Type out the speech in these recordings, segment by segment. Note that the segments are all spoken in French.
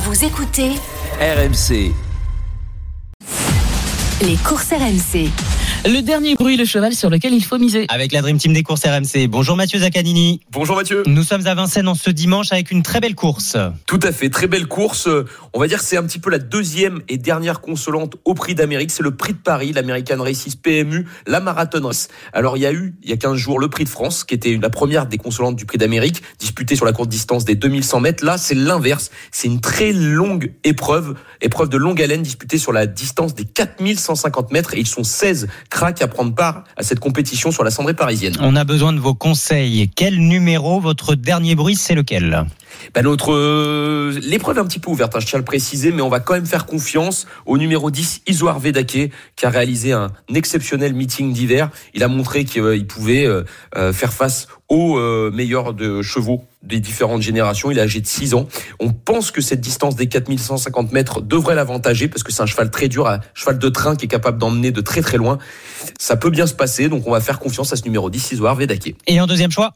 Vous écoutez RMC. les courses RMC. Le dernier bruit, le cheval sur lequel il faut miser. Avec la Dream Team des courses RMC. Bonjour Mathieu Zaccanini. Bonjour Mathieu. Nous sommes à Vincennes en ce dimanche avec une très belle course. Tout à fait, très belle course. On va dire que c'est un petit peu la deuxième et dernière consolante au prix d'Amérique. C'est le prix de Paris, l'American Races PMU, la Marathon Race. Alors il y a eu, il y a 15 jours, le prix de France, qui était la première des consolantes du prix d'Amérique, disputée sur la courte distance des 2100 mètres. Là, c'est l'inverse. C'est une très longue épreuve, épreuve de longue haleine disputée sur la distance des 4150 mètres. Et ils sont 16 cracks à prendre part à cette compétition sur la cendrée parisienne. On a besoin de vos conseils. Quel numéro, votre dernier bruit, c'est lequel? Ben notre euh, l'épreuve est un petit peu ouverte, hein, je tiens à le préciser, mais on va quand même faire confiance au numéro 10, Isoar Vedake, qui a réalisé un exceptionnel meeting d'hiver. Il a montré qu'il pouvait euh, euh, faire face aux euh, de chevaux des différentes générations. Il est âgé de 6 ans. On pense que cette distance des 4150 mètres devrait l'avantager parce que c'est un cheval très dur, un cheval de train qui est capable d'emmener de très très loin. Ça peut bien se passer, donc on va faire confiance à ce numéro 10, Isoar Vedake. Et en deuxième choix?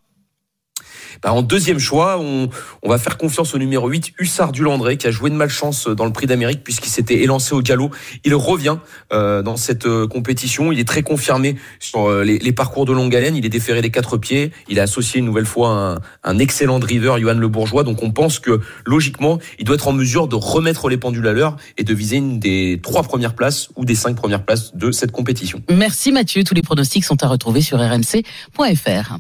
Bah, en deuxième choix, on, on va faire confiance au numéro 8, Hussard du Landré, qui a joué de malchance dans le prix d'Amérique puisqu'il s'était élancé au galop. Il revient euh, dans cette euh, compétition. Il est très confirmé sur euh, les, les parcours de longue haleine. Il est déféré des quatre pieds. Il a associé une nouvelle fois un, un excellent driver, Johan Le Bourgeois. Donc on pense que logiquement, il doit être en mesure de remettre les pendules à l'heure et de viser une des trois premières places ou des cinq premières places de cette compétition. Merci Mathieu, tous les pronostics sont à retrouver sur rmc.fr.